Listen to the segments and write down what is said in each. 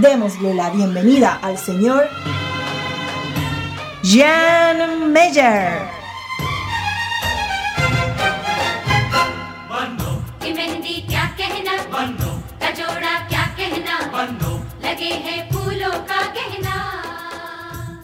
Démosle la bienvenida al señor Jan Meyer.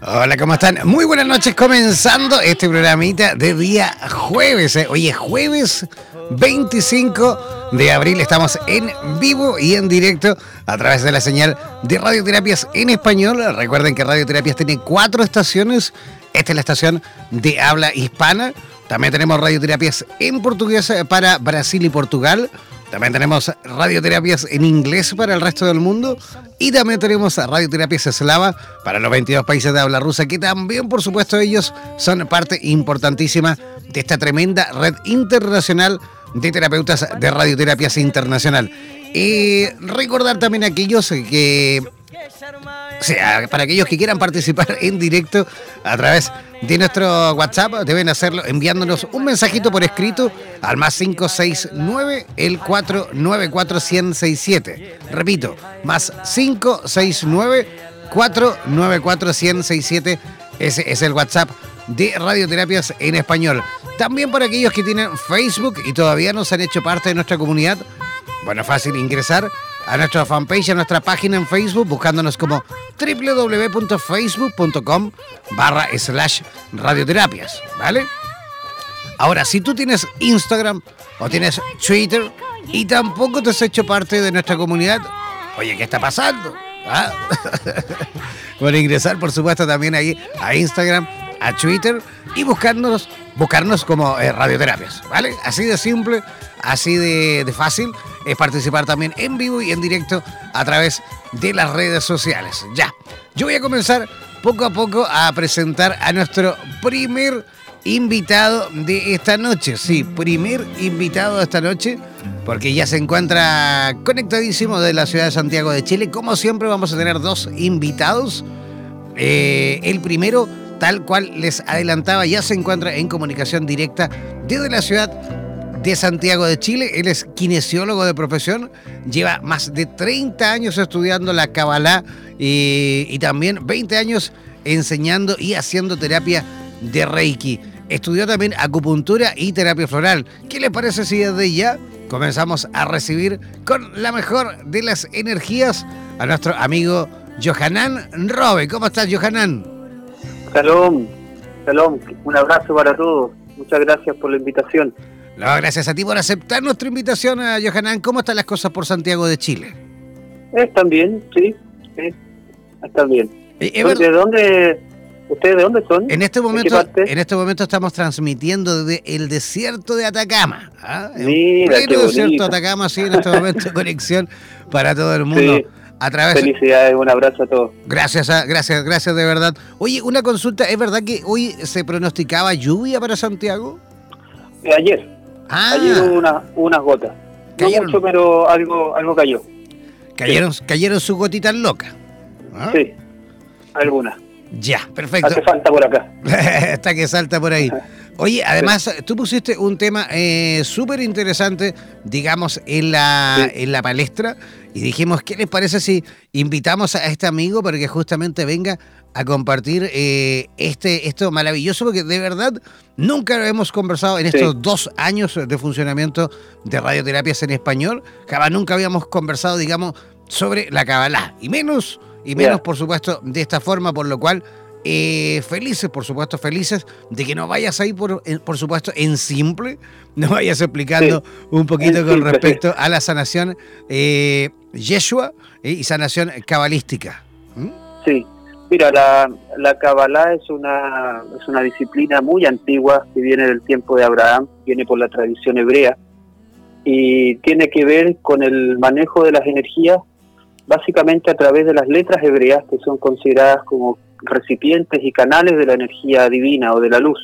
Hola, ¿cómo están? Muy buenas noches, comenzando este programita de día jueves. ¿eh? Hoy es jueves 25 de abril. Estamos en vivo y en directo a través de la señal de radioterapias en español. Recuerden que Radioterapias tiene cuatro estaciones. Esta es la estación de habla hispana. También tenemos radioterapias en portugués para Brasil y Portugal. También tenemos radioterapias en inglés para el resto del mundo. Y también tenemos radioterapias eslava para los 22 países de habla rusa, que también, por supuesto, ellos son parte importantísima de esta tremenda red internacional de terapeutas de radioterapias internacional. Y recordar también a aquellos que o sea, para aquellos que quieran participar en directo a través de nuestro WhatsApp, deben hacerlo enviándonos un mensajito por escrito al más 569 el 494 1067. Repito, más 569 494 1067. Ese es el WhatsApp de Radioterapias en Español. También para aquellos que tienen Facebook y todavía no se han hecho parte de nuestra comunidad, bueno, fácil ingresar a nuestra fanpage, a nuestra página en Facebook, buscándonos como www.facebook.com barra slash radioterapias, ¿vale? Ahora, si tú tienes Instagram o tienes Twitter y tampoco te has hecho parte de nuestra comunidad, oye, ¿qué está pasando? ¿Ah? ingresar, por supuesto, también ahí a Instagram a Twitter y buscarnos, buscarnos como eh, radioterapias, ¿vale? Así de simple, así de, fácil es participar también en vivo y en directo a través de las redes sociales. Ya, yo voy a comenzar poco a poco a presentar a nuestro primer invitado de esta noche. Sí, primer invitado de esta noche, porque ya se encuentra conectadísimo de la ciudad de Santiago de Chile. Como siempre vamos a tener dos invitados. Eh, el primero tal cual les adelantaba, ya se encuentra en comunicación directa desde la ciudad de Santiago de Chile. Él es kinesiólogo de profesión, lleva más de 30 años estudiando la Kabbalah y, también 20 años enseñando y haciendo terapia de Reiki. Estudió también acupuntura y terapia floral. ¿Qué le parece si desde ya comenzamos a recibir con la mejor de las energías a nuestro amigo Johanan Robe? ¿Cómo estás, Johanan? Salón, salón, un abrazo para todos. Muchas gracias por la invitación. No, gracias a ti por aceptar nuestra invitación a Johanan. ¿Cómo están las cosas por Santiago de Chile? Están bien, sí, están bien. Eh, ¿De dónde? ¿Ustedes de dónde son? En este momento, en este momento estamos transmitiendo desde el desierto de Atacama. ¿ah? Mira, pleno desierto de Atacama, sí, en este momento conexión para todo el mundo. Felicidades, un abrazo a todos. Gracias, ah, gracias, gracias de verdad. Oye, una consulta, ¿es verdad que hoy se pronosticaba lluvia para Santiago? Eh, ayer. Ah. Ayer hubo unas gotas. No mucho, pero algo, algo cayó. cayeron, cayeron sus gotitas locas. ¿Ah? Sí, algunas. Ya, perfecto. Hasta falta por acá. Hasta que salta por ahí. Oye, además, tú pusiste un tema eh, súper interesante, digamos, en la, en la palestra y dijimos, ¿qué les parece si invitamos a este amigo para que justamente venga a compartir eh, este esto maravilloso? Porque de verdad nunca hemos conversado en estos dos años de funcionamiento de radioterapias en español, jamás nunca habíamos conversado, digamos, sobre la Kabbalah, y menos, y menos, por supuesto, de esta forma, por lo cual eh, felices, por supuesto, felices de que no vayas ahí, por, por supuesto, en simple, no vayas explicando un poquito con respecto a la sanación eh, Yeshua eh, y sanación cabalística. ¿Mm? Sí, mira, la, la Kabbalah es una, es una disciplina muy antigua que viene del tiempo de Abraham, viene por la tradición hebrea y tiene que ver con el manejo de las energías básicamente a través de las letras hebreas que son consideradas como recipientes y canales de la energía divina o de la luz.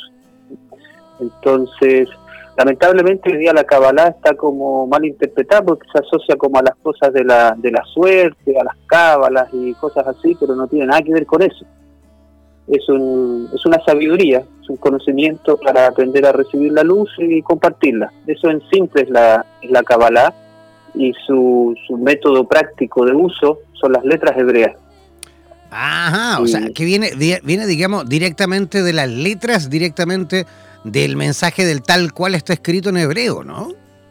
Entonces, lamentablemente hoy día la Kabbalah está como mal interpretada porque se asocia como a las cosas de la, de la suerte, a las cábalas y cosas así, pero no tiene nada que ver con eso. Es, un, es una sabiduría, es un conocimiento para aprender a recibir la luz y compartirla. Eso en simple es la, es la Kabbalah y su, su método práctico de uso son las letras hebreas. Ajá, o sea, que viene, viene, digamos, directamente de las letras, directamente del mensaje del tal cual está escrito en hebreo, ¿no?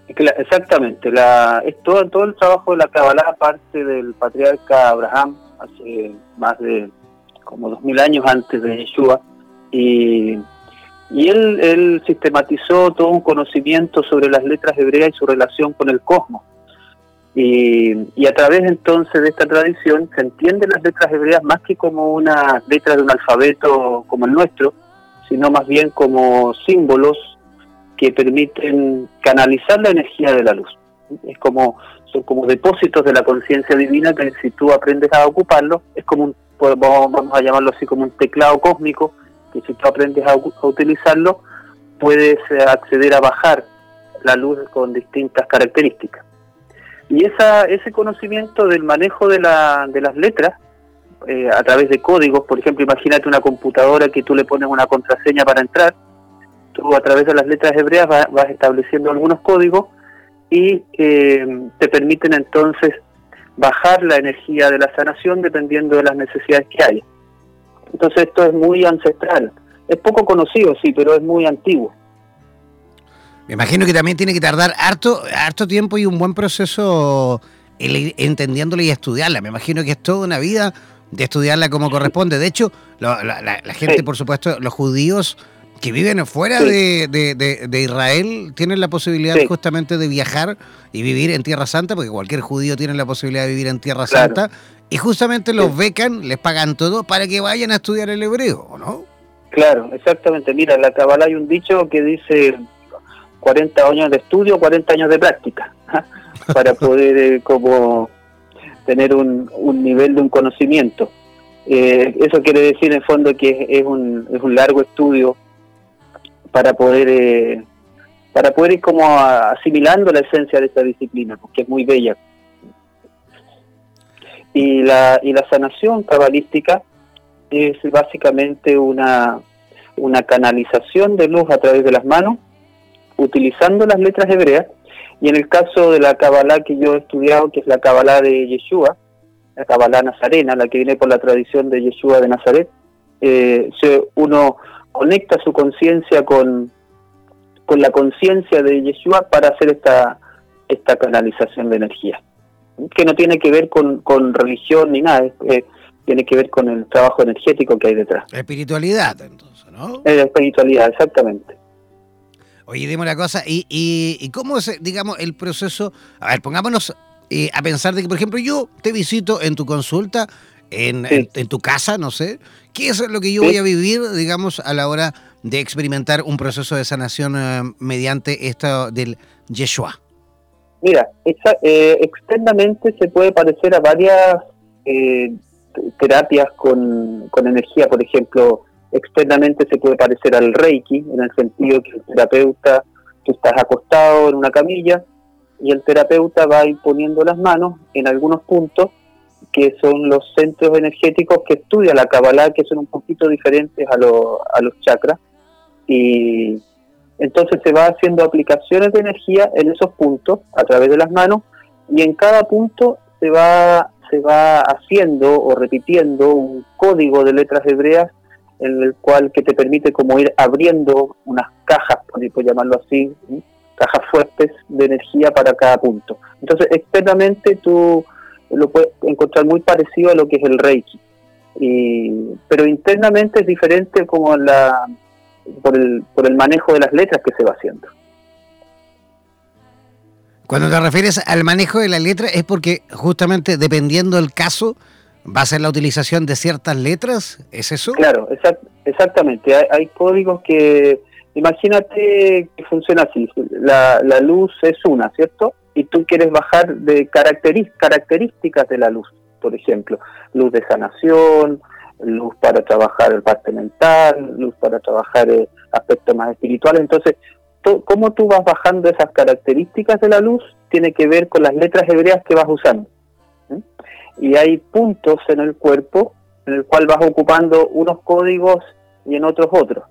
Exactamente, la, es todo, todo el trabajo de la Kabbalah parte del patriarca Abraham, hace más de como dos mil años antes de Yeshua, y, y él, él sistematizó todo un conocimiento sobre las letras hebreas y su relación con el cosmos. Y, a través entonces de esta tradición se entienden las letras hebreas más que como una letra de un alfabeto como el nuestro, sino más bien como símbolos que permiten canalizar la energía de la luz. Es como son como depósitos de la conciencia divina que si tú aprendes a ocuparlo, es como un, vamos a llamarlo así como un teclado cósmico, que si tú aprendes a, a utilizarlo, puedes eh, acceder a bajar la luz con distintas características. Y esa, ese conocimiento del manejo de, la, de las letras eh, a través de códigos, por ejemplo, imagínate una computadora que tú le pones una contraseña para entrar, tú a través de las letras hebreas vas, estableciendo algunos códigos y eh, te permiten entonces bajar la energía de la sanación dependiendo de las necesidades que haya. Entonces esto es muy ancestral, es poco conocido, sí, pero es muy antiguo. Me imagino que también tiene que tardar harto, harto tiempo y un buen proceso entendiéndola y estudiarla. Me imagino que es toda una vida de estudiarla como corresponde. De hecho, la, gente, por supuesto, los judíos que viven fuera de, Israel tienen la posibilidad justamente de viajar y vivir en Tierra Santa, porque cualquier judío tiene la posibilidad de vivir en Tierra Santa, y justamente los becan, les pagan todo para que vayan a estudiar el hebreo, ¿no? Claro, exactamente. Mira, en la Kabbalah hay un dicho que dice 40 años de estudio, 40 años de práctica, para poder eh, como tener un, un, nivel de un conocimiento. Eh, eso quiere decir en fondo que es un, es un largo estudio para poder eh, para poder ir como asimilando la esencia de esta disciplina, porque es muy bella. Y la, y la sanación cabalística es básicamente una, una canalización de luz a través de las manos utilizando las letras hebreas, y en el caso de la Kabbalah que yo he estudiado, que es la Kabbalah de Yeshua, la Kabbalah nazarena, la que viene por la tradición de Yeshua de Nazaret, eh, uno conecta su conciencia con, con la conciencia de Yeshua para hacer esta, esta canalización de energía, que no tiene que ver con, con religión ni nada, eh, tiene que ver con el trabajo energético que hay detrás. Espiritualidad, entonces, ¿no? Es espiritualidad, exactamente. Oye, dime una cosa, ¿y, y, cómo es, digamos, el proceso? A ver, pongámonos eh, a pensar de que, por ejemplo, yo te visito en tu consulta, en, en, tu casa, no sé. ¿Qué es lo que yo voy a vivir, digamos, a la hora de experimentar un proceso de sanación eh, mediante esto del Yeshua? Mira, eh, externamente se puede parecer a varias terapias con, con energía, por ejemplo, externamente se puede parecer al Reiki, en el sentido que el terapeuta, tú estás acostado en una camilla y el terapeuta va imponiendo las manos en algunos puntos que son los centros energéticos que estudia la Kabbalah, que son un poquito diferentes a, a los chakras. Y entonces se va haciendo aplicaciones de energía en esos puntos a través de las manos y en cada punto se va, se va haciendo o repitiendo un código de letras hebreas en el cual que te permite como ir abriendo unas cajas, por llamarlo así, cajas fuertes de energía para cada punto. Entonces externamente tú lo puedes encontrar muy parecido a lo que es el Reiki. pero internamente es diferente como la por el, por el manejo de las letras que se va haciendo. Cuando te refieres al manejo de la letra es porque justamente dependiendo del caso va a ser la utilización de ciertas letras, ¿es eso? Claro, exactamente. Hay, códigos que, imagínate que funciona así, la, la luz es una, ¿cierto? y tú quieres bajar de características de la luz, por ejemplo, luz de sanación, luz para trabajar el parte mental, luz para trabajar el aspecto más espiritual. Entonces, cómo tú vas bajando esas características de la luz tiene que ver con las letras hebreas que vas usando. Y hay puntos en el cuerpo en el cual vas ocupando unos códigos y en otros otros.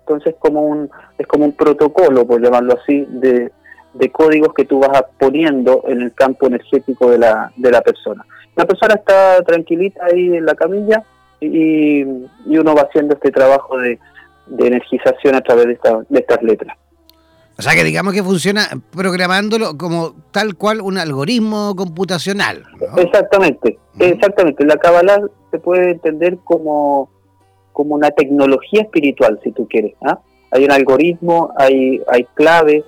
Entonces como un, es como un protocolo, por llamarlo así, de, de códigos que tú vas poniendo en el campo energético de la, de la persona. La persona está tranquilita ahí en la camilla y, uno va haciendo este trabajo de, energización a través de, de estas letras. O sea que digamos que funciona programándolo como tal cual un algoritmo computacional. Exactamente, exactamente. La Kabbalah se puede entender como, como una tecnología espiritual, si tú quieres. ¿ah? Hay un algoritmo, hay, hay claves,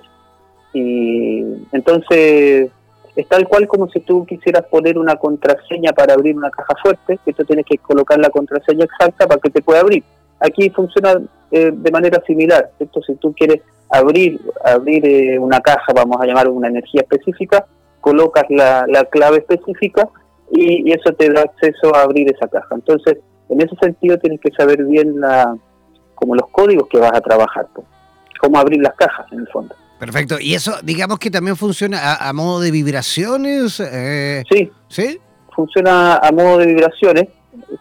y entonces es tal cual como si tú quisieras poner una contraseña para abrir una caja fuerte, que tú tienes que colocar la contraseña exacta para que te pueda abrir. Aquí funciona eh, de manera similar, ¿cierto? Si tú quieres abrir abrir eh, una caja, vamos a llamar una energía específica, colocas la, clave específica y, eso te da acceso a abrir esa caja. Entonces, en ese sentido tienes que saber bien la, como los códigos que vas a trabajar, pues, cómo abrir las cajas en el fondo. Perfecto. ¿Y eso, digamos que también funciona a, modo de vibraciones? Eh, sí. ¿Sí? Funciona a modo de vibraciones.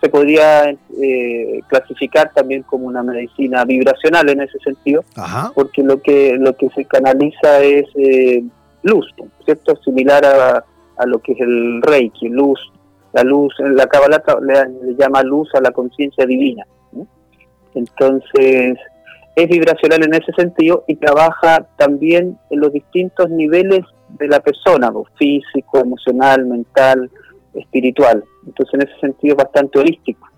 Se podría eh, clasificar también como una medicina vibracional en ese sentido, porque lo que lo que se canaliza es eh, luz, ¿cierto? Similar a, a, lo que es el Reiki, luz. La luz, la Kabbalah le, llama luz a la conciencia divina. Entonces, es vibracional en ese sentido y trabaja también en los distintos niveles de la persona, físico, emocional, mental, espiritual. Entonces en ese sentido es bastante holístico.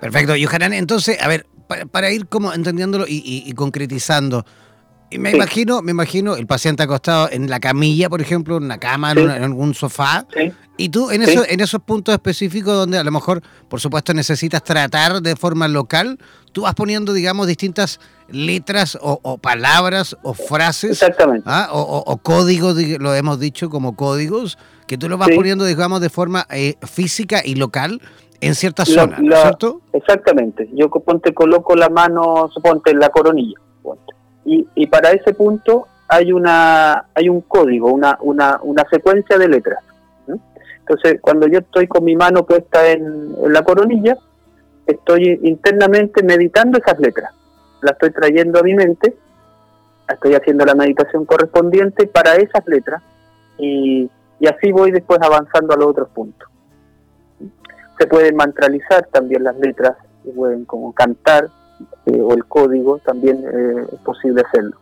Perfecto. Yohanan, entonces, a ver, para, ir como entendiéndolo y concretizando, me imagino, me imagino el paciente acostado en la camilla, por ejemplo, en una cama, en, algún sofá. Y tú en, eso, en esos puntos específicos donde a lo mejor, por supuesto, necesitas tratar de forma local, tú vas poniendo, digamos, distintas letras o, palabras o frases. Exactamente. ¿ah? O, códigos, lo hemos dicho como códigos, que tú lo vas poniendo, digamos, de forma eh, física y local en ciertas zonas, ¿cierto? Exactamente. Yo ponte, coloco la mano, suponte, en la coronilla. Y, para ese punto hay una hay un código, una, una, una secuencia de letras. Entonces, cuando yo estoy con mi mano puesta en, en la coronilla, estoy internamente meditando esas letras. Las estoy trayendo a mi mente, estoy haciendo la meditación correspondiente para esas letras y, y así voy después avanzando a los otros puntos. Se pueden mantralizar también las letras, se pueden como cantar, eh, o el código, también eh, es posible hacerlo.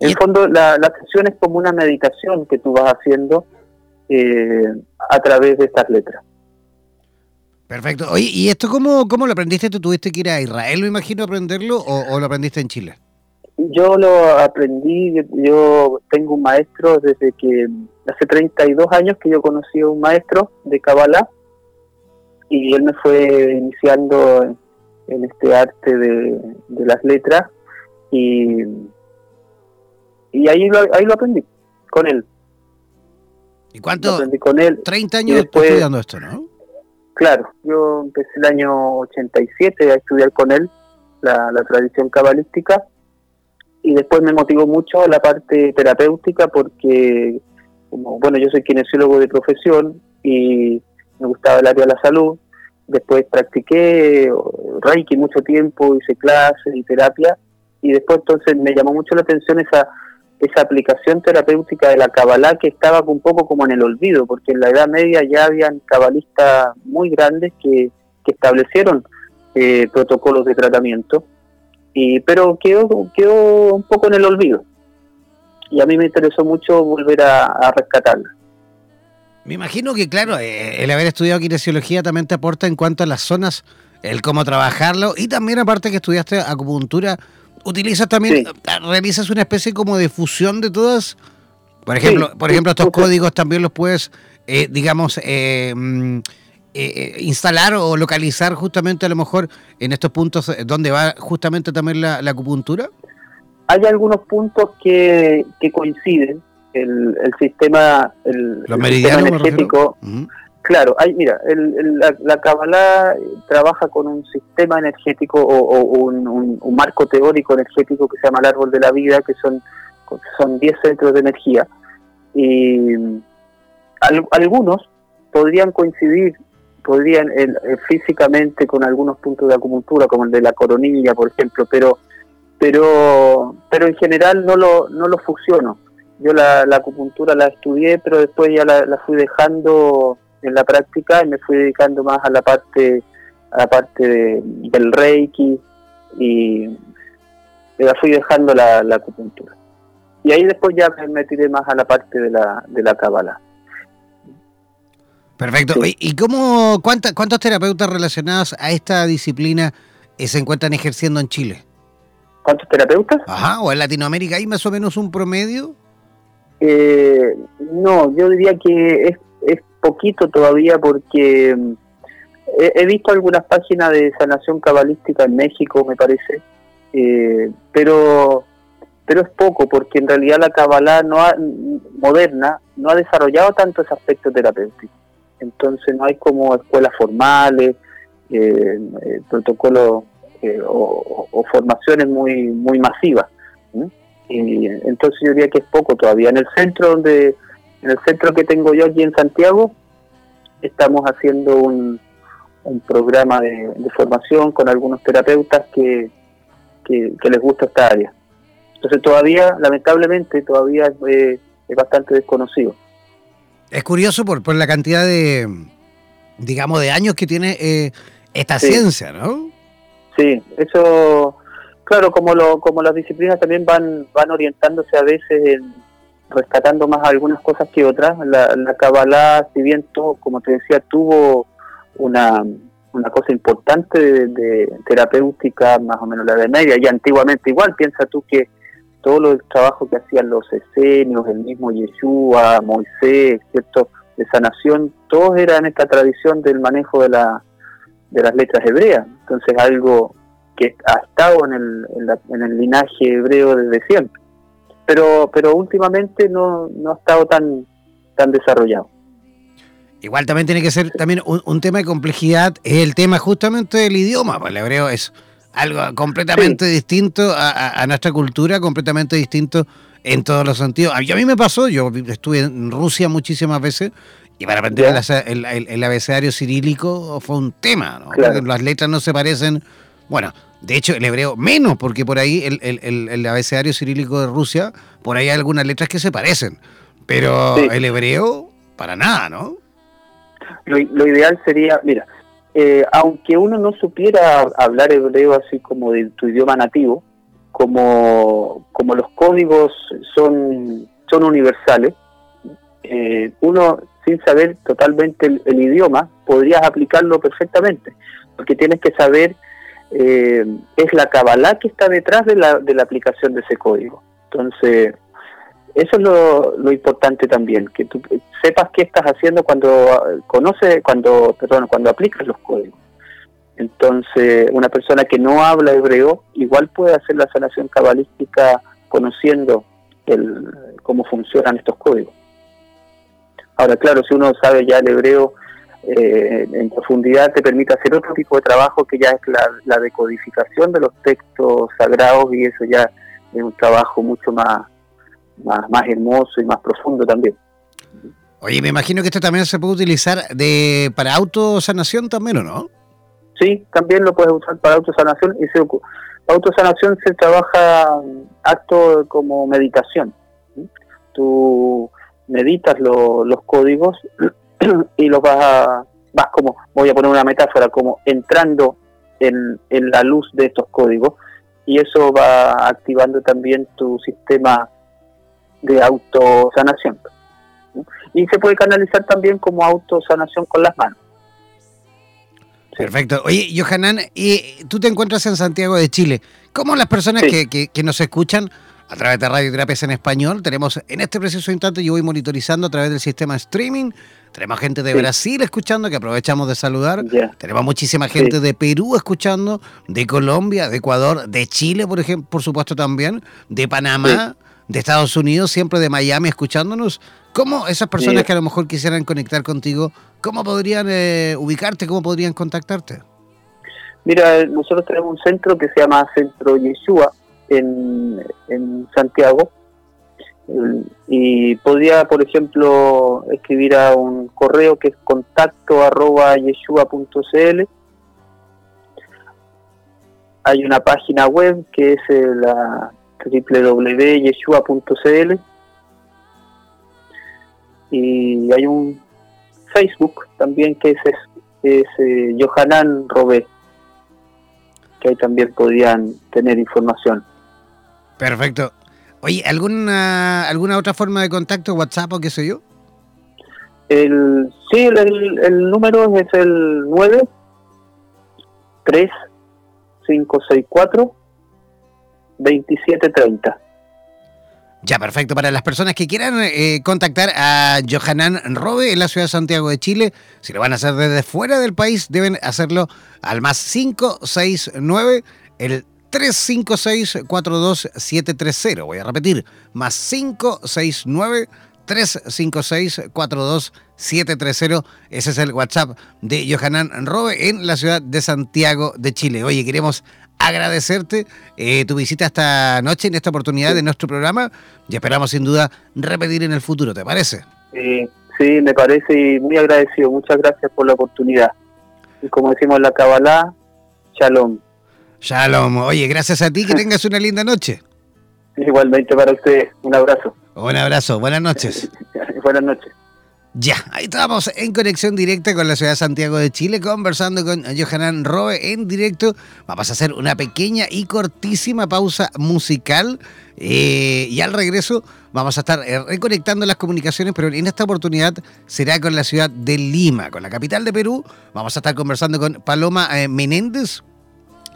En el fondo, la, sesión es como una meditación que tú vas haciendo eh, a través de estas letras. Perfecto. Oye, ¿y esto cómo, cómo lo aprendiste? ¿Tú tuviste que ir a Israel, me imagino, a aprenderlo o, lo aprendiste en Chile? Yo lo aprendí, yo tengo un maestro desde que hace 32 años que yo conocí a un maestro de Kabbalah y él me fue iniciando en este arte de, las letras y, y ahí, lo, ahí lo aprendí con él. ¿Y cuánto? aprendí con él. 30 años después, estudiando esto, ¿no? Claro, yo empecé el año 87 a estudiar con él la, la tradición cabalística y después me motivó mucho la parte terapéutica porque, bueno, yo soy kinesiólogo de profesión y me gustaba el área de la salud. Después practiqué Reiki mucho tiempo, hice clases y terapia y después entonces me llamó mucho la atención esa esa aplicación terapéutica de la Kabbalah que estaba un poco como en el olvido, porque en la Edad Media ya habían cabalistas muy grandes que, que establecieron eh, protocolos de tratamiento, y, pero quedó, quedó un poco en el olvido. Y a mí me interesó mucho volver a, rescatarla. Me imagino que, claro, eh, el haber estudiado kinesiología también te aporta en cuanto a las zonas, el cómo trabajarlo, y también aparte que estudiaste acupuntura, utilizas también, realizas una especie como de fusión de todas. Por ejemplo, por ejemplo estos códigos también los puedes, eh, digamos, eh, mm, eh, instalar o localizar justamente a lo mejor en estos puntos donde va justamente también la, acupuntura. Hay algunos puntos que, que coinciden. El, el sistema, el, Los meridianos, energético, Claro, hay, mira, el, la, la Kabbalah trabaja con un sistema energético o, un, marco teórico energético que se llama el árbol de la vida, que son son 10 centros de energía. Y algunos podrían coincidir podrían físicamente con algunos puntos de acupuntura, como el de la coronilla, por ejemplo, pero pero pero en general no lo, no lo fusiono. Yo la, acupuntura la estudié, pero después ya la fui dejando en la práctica y me fui dedicando más a la parte a la parte del reiki y la fui dejando la, acupuntura y ahí después ya me tiré más a la parte de la de la cábala perfecto. Y cómo cuántas cuántos terapeutas relacionados a esta disciplina eh, se encuentran ejerciendo en Chile cuántos terapeutas ajá o en Latinoamérica hay más o menos un promedio eh, no yo diría que es poquito todavía porque mm, he, visto algunas páginas de sanación cabalística en México, me parece, eh, pero pero es poco porque en realidad la cabalá no moderna no ha desarrollado tanto ese aspecto terapéutico. Entonces no hay como escuelas formales, eh, eh protocolos eh, o, formaciones muy muy masivas. Y entonces yo diría que es poco todavía. En el centro donde en el centro que tengo yo aquí en Santiago, estamos haciendo un, programa de, formación con algunos terapeutas que, que, les gusta esta área. Entonces todavía, lamentablemente, todavía es, bastante desconocido. Es curioso por, por la cantidad de, digamos, de años que tiene eh, esta ciencia, ¿no? Sí, eso, claro, como lo, como las disciplinas también van, van orientándose a veces en, rescatando más algunas cosas que otras. La, la Kabbalah, si bien tuvo, como te decía, tuvo una, una cosa importante de, terapéutica, más o menos la de media, y antiguamente igual, piensa tú que todo el trabajo que hacían los esenios, el mismo Yeshua, Moisés, ¿cierto? de sanación, todos eran esta tradición del manejo de, la, de las letras hebreas. Entonces algo que ha estado en el, en el linaje hebreo desde siempre pero pero últimamente no, no ha estado tan tan desarrollado. Igual también tiene que ser también un, tema de complejidad, es el tema justamente del idioma, pues el hebreo es algo completamente distinto a, nuestra cultura, completamente distinto en todos los sentidos. A mí me pasó, yo estuve en Rusia muchísimas veces y para aprender el, el, abecedario cirílico fue un tema, ¿no? las letras no se parecen. Bueno, de hecho, el hebreo menos, porque por ahí el, el, el, abecedario cirílico de Rusia, por ahí hay algunas letras que se parecen. Pero el hebreo, para nada, ¿no? Lo, ideal sería, mira, eh, aunque uno no supiera hablar hebreo así como de tu idioma nativo, como, como los códigos son, son universales, eh, uno sin saber totalmente el, idioma, podrías aplicarlo perfectamente, porque tienes que saber eh, es la Kabbalah que está detrás de la, de la aplicación de ese código. Entonces, eso es lo, importante también, que tú sepas qué estás haciendo cuando conoce, cuando, perdón, cuando aplicas los códigos. Entonces, una persona que no habla hebreo igual puede hacer la sanación cabalística conociendo el, cómo funcionan estos códigos. Ahora, claro, si uno sabe ya el hebreo eh, en profundidad te permite hacer otro tipo de trabajo que ya es la, decodificación de los textos sagrados y eso ya es un trabajo mucho más, más, más hermoso y más profundo también. Oye, me imagino que esto también se puede utilizar de para autosanación también, ¿o no? Sí, también lo puedes usar para autosanación y se, autosanación se trabaja acto como meditación. Tú meditas los códigos y los vas a, vas como, voy a poner una metáfora, como entrando en, en la luz de estos códigos y eso va activando también tu sistema de autosanación. Y se puede canalizar también como autosanación con las manos. Perfecto. Oye, Johanan, y tú te encuentras en Santiago de Chile. ¿Cómo las personas que, que, nos escuchan a través de Radioterapias en Español, tenemos en este preciso instante, yo voy monitorizando a través del sistema streaming, tenemos gente de Brasil escuchando, que aprovechamos de saludar, tenemos muchísima gente de Perú escuchando, de Colombia, de Ecuador, de Chile, por ejemplo, por supuesto también, de Panamá, de Estados Unidos, siempre de Miami escuchándonos. ¿Cómo esas personas que a lo mejor quisieran conectar contigo, cómo podrían eh, ubicarte, cómo podrían contactarte? Mira, nosotros tenemos un centro que se llama Centro Yeshua en, en Santiago y podría, por ejemplo, escribir a un correo que es contacto arroba yeshua.cl. Hay una página web que es eh, la www.yeshua.cl y hay un Facebook también que es, es, eh, Johanan Robé, que ahí también podrían tener información. Perfecto. Oye, ¿alguna, ¿alguna otra forma de contacto, WhatsApp o qué sé yo? El, sí, el, el número es el 9 3 5 6 4 2730. Ya, perfecto. Para las personas que quieran eh, contactar a Johanan Robe en la ciudad de Santiago de Chile, si lo van a hacer desde fuera del país, deben hacerlo al más 569, el 356-42730. Voy a repetir, más 569 356-42730. Ese es el WhatsApp de Johanan Robe en la ciudad de Santiago de Chile. Oye, queremos agradecerte eh, tu visita esta noche en esta oportunidad de nuestro programa y esperamos sin duda repetir en el futuro, ¿te parece? Sí, sí, me parece y muy agradecido. Muchas gracias por la oportunidad. Y como decimos en la Kabbalah, shalom. Shalom. Oye, gracias a ti, que tengas una linda noche. Igualmente para usted, un abrazo. Un abrazo, buenas noches. buenas noches. Ya, ahí estamos en conexión directa con la ciudad de Santiago de Chile, conversando con Johanan Roe en directo. Vamos a hacer una pequeña y cortísima pausa musical eh, y al regreso vamos a estar eh, reconectando las comunicaciones, pero en esta oportunidad será con la ciudad de Lima, con la capital de Perú. Vamos a estar conversando con Paloma eh, Menéndez,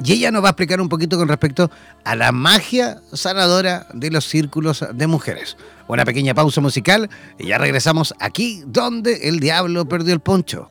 y ella nos va a explicar un poquito con respecto a la magia sanadora de los círculos de mujeres. Una pequeña pausa musical y ya regresamos aquí donde el diablo perdió el poncho.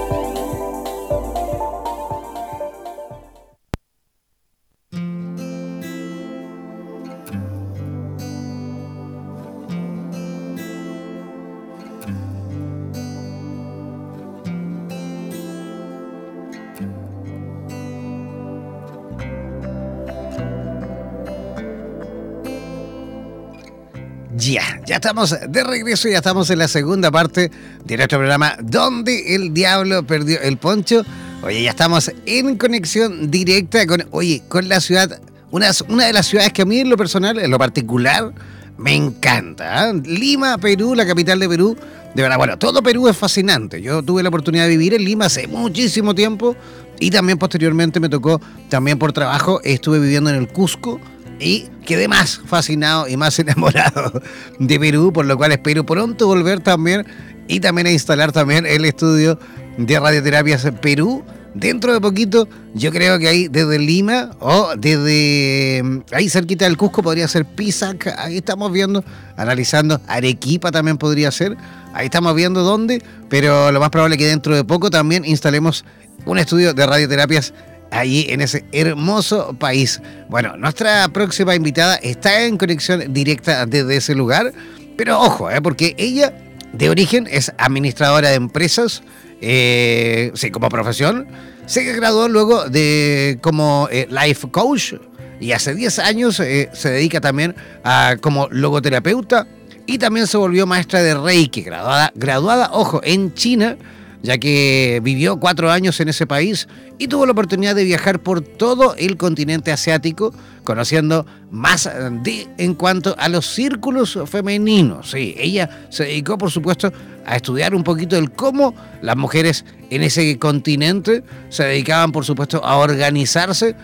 Ya, estamos de regreso, ya estamos en la segunda parte de nuestro programa Donde el Diablo Perdió el Poncho. Oye, ya estamos en conexión directa con, oye, con la ciudad, una, una de las ciudades que a mí en lo personal, en lo particular, me encanta. ¿ah? Lima, Perú, la capital de Perú. De verdad, bueno, todo Perú es fascinante. Yo tuve la oportunidad de vivir en Lima hace muchísimo tiempo y también posteriormente me tocó, también por trabajo, estuve viviendo en el Cusco y quedé más fascinado y más enamorado de Perú, por lo cual espero pronto volver también y también a instalar también el estudio de radioterapias Perú dentro de poquito, yo creo que ahí desde Lima o desde mm, ahí cerquita del Cusco podría ser Pisac, ahí estamos viendo, analizando, Arequipa también podría ser, ahí estamos viendo dónde, pero lo más probable es que dentro de poco también instalemos un estudio de radioterapias allí en ese hermoso país. Bueno, nuestra próxima invitada está en conexión directa desde ese lugar, pero ojo, ¿eh? porque ella de origen es administradora de empresas, eh, sí, como profesión. Se graduó luego de como eh, life coach y hace 10 años eh, se dedica también a como logoterapeuta y también se volvió maestra de Reiki, graduada, graduada, ojo, en China ya que vivió cuatro años en ese país y tuvo la oportunidad de viajar por todo el continente asiático, conociendo más de, en cuanto a los círculos femeninos. Sí, ella se dedicó, por supuesto, a estudiar un poquito el cómo las mujeres en ese continente se dedicaban, por supuesto, a organizarse.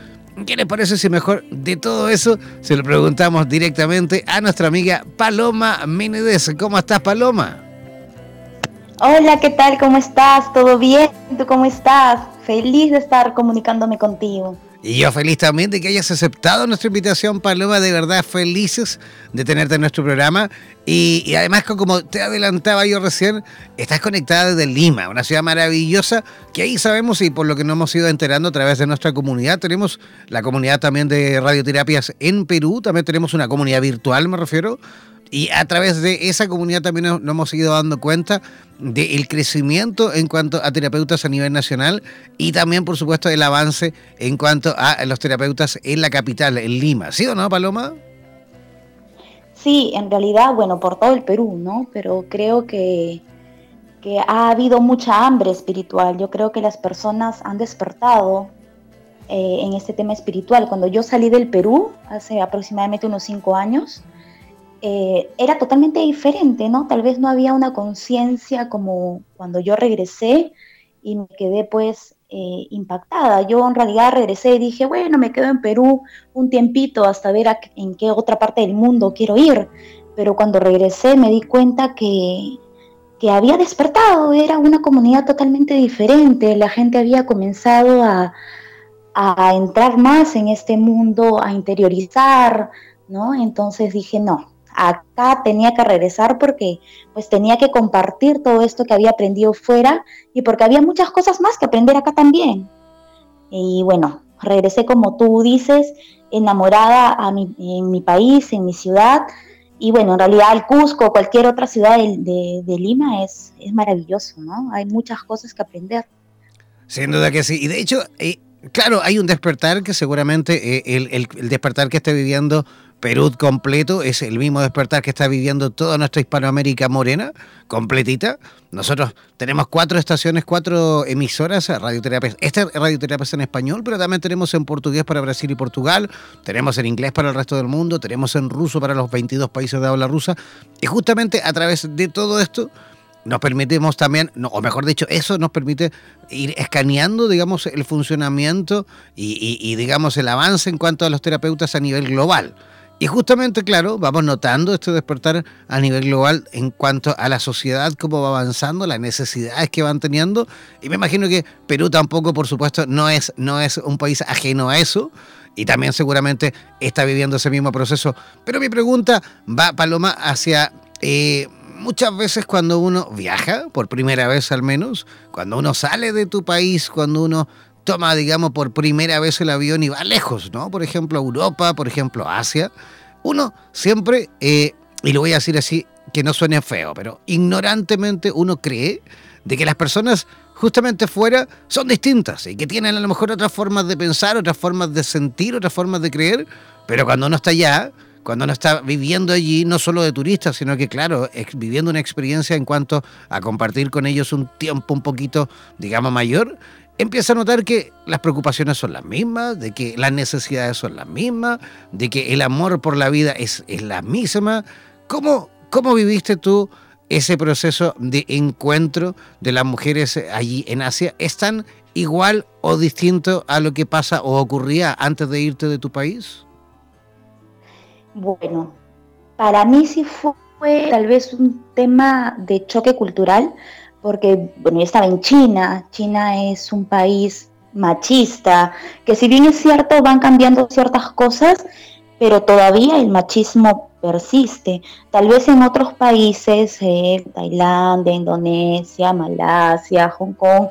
¿Qué les parece si mejor de todo eso se lo preguntamos directamente a nuestra amiga Paloma Menedes? ¿Cómo estás, Paloma? Hola, ¿qué tal? ¿Cómo estás? ¿Todo bien? ¿Tú cómo estás? Feliz de estar comunicándome contigo. Y yo feliz también de que hayas aceptado nuestra invitación, Paloma, de verdad felices de tenerte en nuestro programa. Y, además, como te adelantaba yo recién, estás conectada desde Lima, una ciudad maravillosa, que ahí sabemos y por lo que nos hemos ido enterando a través de nuestra comunidad, tenemos la comunidad también de radioterapias en Perú, también tenemos una comunidad virtual, me refiero, y a través de esa comunidad también nos, hemos ido dando cuenta del crecimiento en cuanto a terapeutas a nivel nacional y también, por supuesto, el avance en cuanto a los terapeutas en la capital, en Lima. ¿Sí o no, Paloma? Sí, en realidad, bueno, por todo el Perú, ¿no? Pero creo que, que ha habido mucha hambre espiritual. Yo creo que las personas han despertado eh, en este tema espiritual. Cuando yo salí del Perú, hace aproximadamente unos cinco años, eh, era totalmente diferente, ¿no? Tal vez no había una conciencia como cuando yo regresé y me quedé pues eh, impactada. Yo en realidad regresé y dije, bueno, me quedo en Perú un tiempito hasta ver en qué otra parte del mundo quiero ir. Pero cuando regresé me di cuenta que, que había despertado, era una comunidad totalmente diferente, la gente había comenzado a, a entrar más en este mundo, a interiorizar, ¿no? Entonces dije, no, acá tenía que regresar porque pues tenía que compartir todo esto que había aprendido fuera y porque había muchas cosas más que aprender acá también. Y bueno, regresé como tú dices, enamorada a mi, en mi país, en mi ciudad. Y bueno, en realidad el Cusco, cualquier otra ciudad de, Lima es, es maravilloso, ¿no? Hay muchas cosas que aprender. Sin duda que sí. Y de hecho, eh, claro, hay un despertar que seguramente eh, el, el, despertar que esté viviendo Perú completo es el mismo despertar que está viviendo toda nuestra Hispanoamérica morena, completita. Nosotros tenemos cuatro estaciones, cuatro emisoras, radioterapias. Esta es radioterapia en español, pero también tenemos en portugués para Brasil y Portugal, tenemos en inglés para el resto del mundo, tenemos en ruso para los 22 países de habla rusa. Y justamente a través de todo esto nos permitimos también, o mejor dicho, eso nos permite ir escaneando, digamos, el funcionamiento y digamos, el avance en cuanto a los terapeutas a nivel global. Y justamente, claro, vamos notando este despertar a nivel global en cuanto a la sociedad, cómo va avanzando, las necesidades que van teniendo. Y me imagino que Perú tampoco, por supuesto, no es, no es un país ajeno a eso. Y también seguramente está viviendo ese mismo proceso. Pero mi pregunta va, Paloma, hacia... Eh, muchas veces cuando uno viaja, por primera vez al menos, cuando uno sale de tu país, cuando uno toma, digamos, por primera vez el avión y va lejos, ¿no? Por ejemplo, Europa, por ejemplo, Asia. Uno siempre, eh, y lo voy a decir así, que no suene feo, pero ignorantemente uno cree de que las personas justamente fuera son distintas y que tienen a lo mejor otras formas de pensar, otras formas de sentir, otras formas de creer, pero cuando uno está allá, cuando uno está viviendo allí, no solo de turista, sino que, claro, viviendo una experiencia en cuanto a compartir con ellos un tiempo un poquito, digamos, mayor, empieza a notar que las preocupaciones son las mismas, de que las necesidades son las mismas, de que el amor por la vida es, la misma. ¿Cómo, ¿Cómo viviste tú ese proceso de encuentro de las mujeres allí en Asia? ¿Es tan igual o distinto a lo que pasa o ocurría antes de irte de tu país? Bueno, para mí sí fue tal vez un tema de choque cultural, porque bueno, yo estaba en China, China es un país machista, que si bien es cierto van cambiando ciertas cosas, pero todavía el machismo persiste. Tal vez en otros países, eh, Tailandia, Indonesia, Malasia, Hong Kong,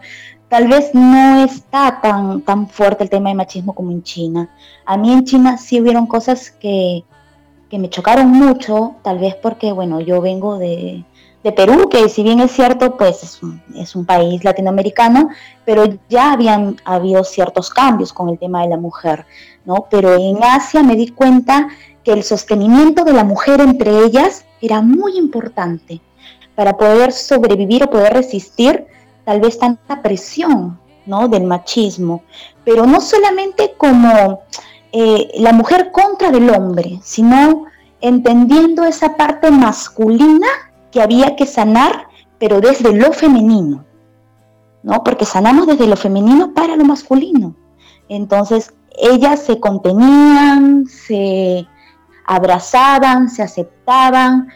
tal vez no está tan, tan fuerte el tema de machismo como en China. A mí en China sí hubieron cosas que, que me chocaron mucho, tal vez porque, bueno, yo vengo de, de Perú, que si bien es cierto, pues es un, país latinoamericano, pero ya habían habido ciertos cambios con el tema de la mujer, ¿no? Pero en Asia me di cuenta que el sostenimiento de la mujer entre ellas era muy importante para poder sobrevivir o poder resistir tal vez tanta presión, ¿no? Del machismo, pero no solamente como eh, la mujer contra del hombre, sino entendiendo esa parte masculina que había que sanar, pero desde lo femenino, ¿no? Porque sanamos desde lo femenino para lo masculino. Entonces, ellas se contenían, se abrazaban, se aceptaban,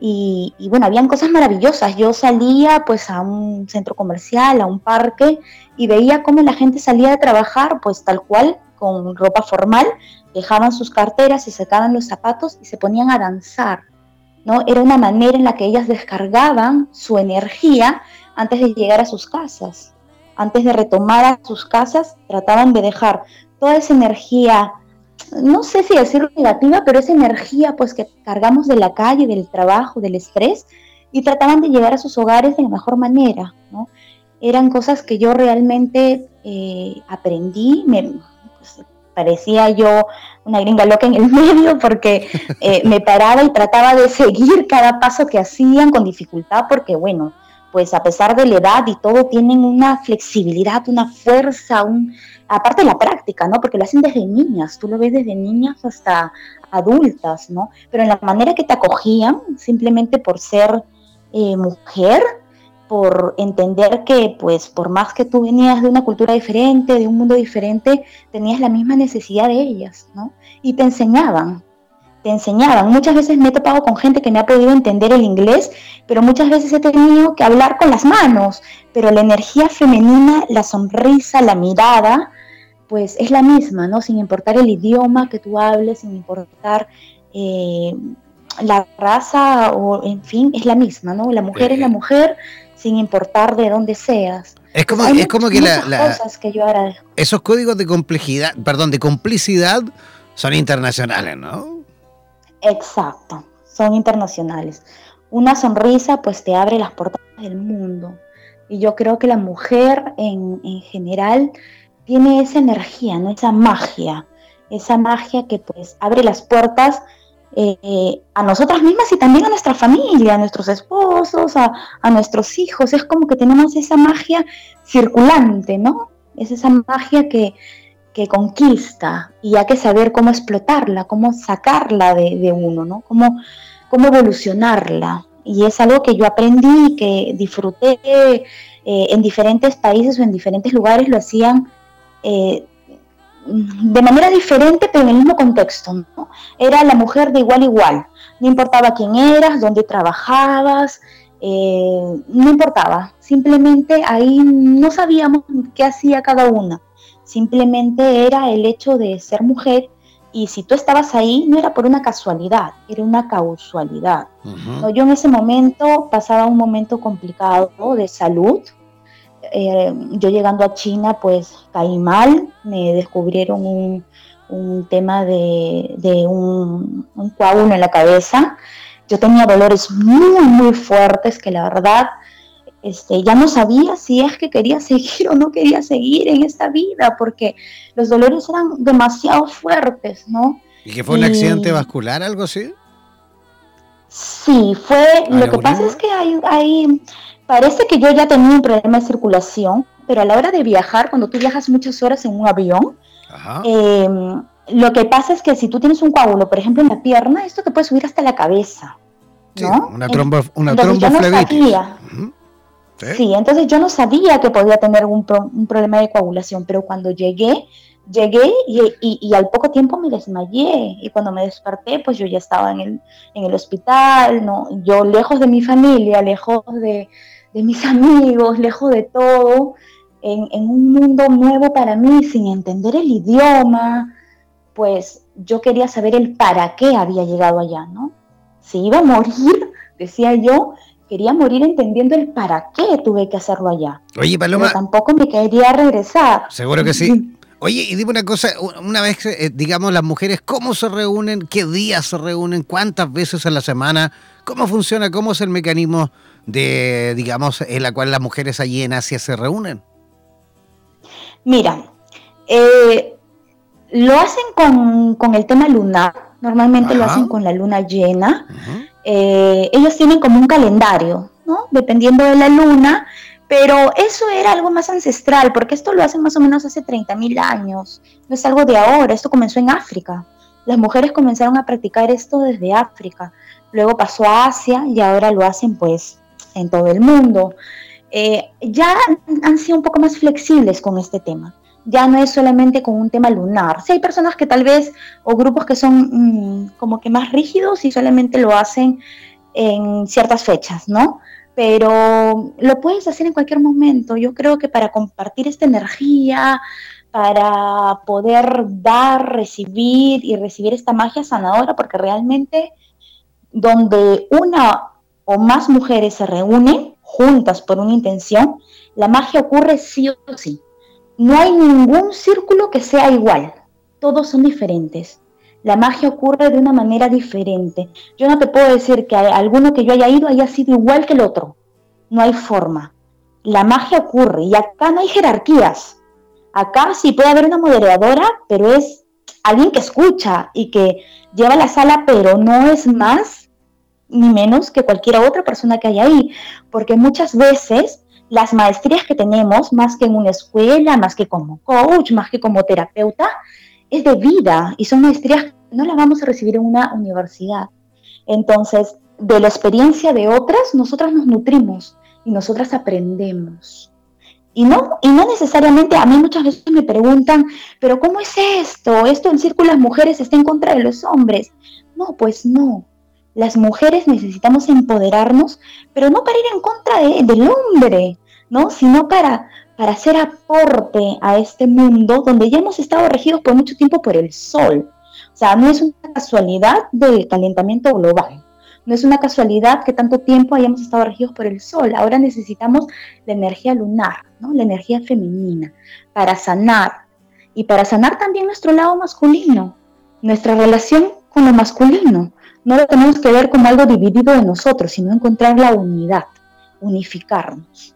y, y, bueno, habían cosas maravillosas. Yo salía pues a un centro comercial, a un parque, y veía cómo la gente salía de trabajar pues tal cual, con ropa formal, dejaban sus carteras, se sacaban los zapatos y se ponían a danzar. ¿No? Era una manera en la que ellas descargaban su energía antes de llegar a sus casas. Antes de retomar a sus casas, trataban de dejar toda esa energía, no sé si decirlo negativa, pero esa energía pues que cargamos de la calle, del trabajo, del estrés, y trataban de llegar a sus hogares de la mejor manera, ¿no? Eran cosas que yo realmente eh, aprendí, me, pues, parecía yo una gringa loca en el medio porque eh, me paraba y trataba de seguir cada paso que hacían con dificultad porque bueno, pues a pesar de la edad y todo tienen una flexibilidad, una fuerza, un, aparte de la práctica, ¿no? Porque lo hacen desde niñas, tú lo ves desde niñas hasta adultas, ¿no? Pero en la manera que te acogían, simplemente por ser eh, mujer, por entender que, pues, por más que tú venías de una cultura diferente, de un mundo diferente, tenías la misma necesidad de ellas, ¿no? Y te enseñaban, te enseñaban. Muchas veces me he topado con gente que me ha podido entender el inglés, pero muchas veces he tenido que hablar con las manos, pero la energía femenina, la sonrisa, la mirada, pues es la misma, ¿no? Sin importar el idioma que tú hables, sin importar... Eh, la raza o en fin es la misma, ¿no? La mujer es la mujer, sin importar de dónde seas. Es como, es como que, la, esos códigos de complejidad, perdón, de complicidad son internacionales, ¿no? Exacto, son internacionales. Una sonrisa pues te abre las puertas del mundo. Y yo creo que la mujer en, en general tiene esa energía, ¿no? esa magia, esa magia que pues abre las puertas eh, a nosotras mismas y también a nuestra familia, a nuestros esposos, a, nuestros hijos. Es como que tenemos esa magia circulante, ¿no? Es esa magia que, conquista y hay que saber cómo explotarla, cómo sacarla de, uno, ¿no? Cómo, cómo evolucionarla. Y es algo que yo aprendí, que disfruté eh, en diferentes países o en diferentes lugares, lo hacían eh, de manera diferente, pero en el mismo contexto. ¿no? Era la mujer de igual a igual. No importaba quién eras, dónde trabajabas, eh, no importaba. Simplemente ahí no sabíamos qué hacía cada una. Simplemente era el hecho de ser mujer y si tú estabas ahí no era por una casualidad, era una causalidad. Yo en ese momento pasaba un momento complicado de salud, eh, yo llegando a China pues caí mal, me descubrieron un, tema de, un, coágulo en la cabeza. Yo tenía dolores muy, muy fuertes que la verdad este, ya no sabía si es que quería seguir o no quería seguir en esta vida, porque los dolores eran demasiado fuertes, ¿no? ¿Y que fue un accidente vascular, algo así? Sí, fue. Lo que pasa es que hay, hay, Parece que yo ya tenía un problema de circulación, pero a la hora de viajar, cuando tú viajas muchas horas en un avión, em, lo que pasa es que si tú tienes un coágulo, por ejemplo, en la pierna, esto te puede subir hasta la cabeza. ¿no? una trombo, una tromboflebitis. ¿Sí? entonces yo no sabía que podía tener un, un problema de coagulación, pero cuando llegué, llegué y, al poco tiempo me desmayé y cuando me desperté pues yo ya estaba en el, en el hospital, ¿no? yo lejos de mi familia, lejos de, mis amigos, lejos de todo, en, en un mundo nuevo para mí, sin entender el idioma, pues yo quería saber el para qué había llegado allá, ¿no? Si iba a morir, decía yo, quería morir entendiendo el para qué tuve que hacerlo allá. Oye, Paloma. Pero tampoco me quería regresar. Seguro que sí. Oye, y dime una cosa, una vez, eh, digamos, las mujeres, ¿cómo se reúnen? ¿Qué días se reúnen? ¿Cuántas veces a la semana? ¿Cómo funciona? ¿Cómo es el mecanismo de, digamos, en la cual las mujeres allí en Asia se reúnen? Mira, eh, lo hacen con, el tema lunar, normalmente lo hacen con la luna llena. Eh, ellos tienen como un calendario, ¿no? Dependiendo de la luna, pero eso era algo más ancestral, porque esto lo hacen más o menos hace 30.000 años, no es algo de ahora, esto comenzó en África. Las mujeres comenzaron a practicar esto desde África, luego pasó a Asia y ahora lo hacen pues en todo el mundo. Eh, ya han sido un poco más flexibles con este tema. Ya no es solamente con un tema lunar. Si hay personas que tal vez, o grupos que son mm, como que más rígidos y solamente lo hacen en ciertas fechas, ¿no? Pero lo puedes hacer en cualquier momento. Yo creo que para compartir esta energía, para poder dar, recibir y recibir esta magia sanadora, porque realmente donde una o más mujeres se reúnen juntas por una intención, la magia ocurre sí o sí. No hay ningún círculo que sea igual, todos son diferentes. La magia ocurre de una manera diferente. Yo no te puedo decir que alguno que yo haya ido haya sido igual que el otro. No hay forma. La magia ocurre y acá no hay jerarquías. Acá sí puede haber una moderadora, pero es alguien que escucha y que lleva la sala, pero no es más ni menos que cualquier otra persona que haya ahí. Porque muchas veces las maestrías que tenemos, más que en una escuela, más que como coach, más que como terapeuta, es de vida y son maestrías no las vamos a recibir en una universidad. Entonces, de la experiencia de otras, nosotras nos nutrimos y nosotras aprendemos. Y no, y no necesariamente, a mí muchas veces me preguntan, pero ¿cómo es esto? ¿Esto en círculo las mujeres está en contra de los hombres? No, pues no. Las mujeres necesitamos empoderarnos, pero no para ir en contra del hombre, ¿no? Sino para, para hacer aporte a este mundo donde ya hemos estado regidos por mucho tiempo por el sol. O sea, no es una casualidad del calentamiento global. No es una casualidad que tanto tiempo hayamos estado regidos por el sol. Ahora necesitamos la energía lunar, ¿no? la energía femenina, para sanar. Y para sanar también nuestro lado masculino, nuestra relación con lo masculino no lo tenemos que ver como algo dividido de nosotros, sino encontrar la unidad, unificarnos.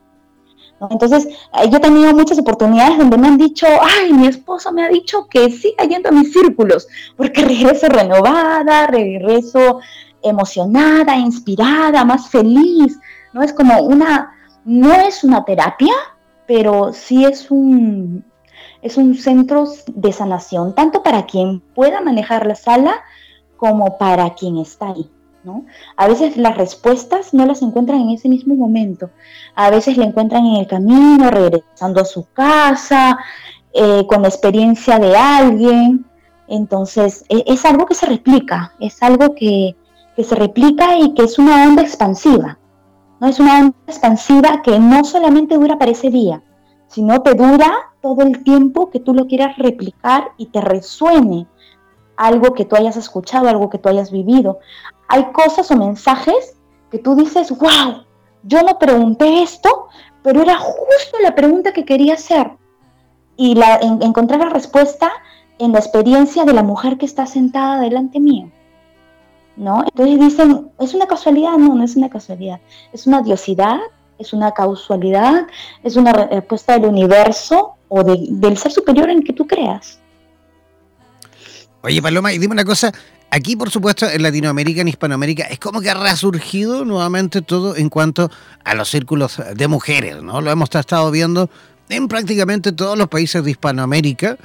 Entonces, eh, yo he tenido muchas oportunidades donde me han dicho, ay, mi esposo me ha dicho que siga yendo a mis círculos, porque regreso renovada, regreso emocionada, inspirada, más feliz, ¿no? Es como una, no es una terapia, pero sí es un, es un centro de sanación, tanto para quien pueda manejar la sala, como para quien está ahí. A veces las respuestas no las encuentran en ese mismo momento, a veces la encuentran en el camino, regresando a su casa, eh, con experiencia de alguien. Entonces, e, es, algo que se replica, es algo que, que se replica y que es una onda expansiva. ¿no? Es una onda expansiva que no solamente dura para ese día, sino te dura todo el tiempo que tú lo quieras replicar y te resuene algo que tú hayas escuchado, algo que tú hayas vivido. Hay cosas o mensajes que tú dices, wow, yo no pregunté esto, pero era justo la pregunta que quería hacer. Y la, encontrar la respuesta en la experiencia de la mujer que está sentada delante mío. ¿No? Entonces dicen, ¿es una casualidad? No, no es una casualidad. Es una diosidad, es una causalidad, es una respuesta del universo o del ser superior en que tú creas. Oye, Paloma, y dime una cosa. Aquí, por supuesto, en Latinoamérica, en Hispanoamérica, es como que ha resurgido nuevamente todo en cuanto a los círculos de mujeres, ¿no? Lo hemos estado viendo en prácticamente todos los países de Hispanoamérica,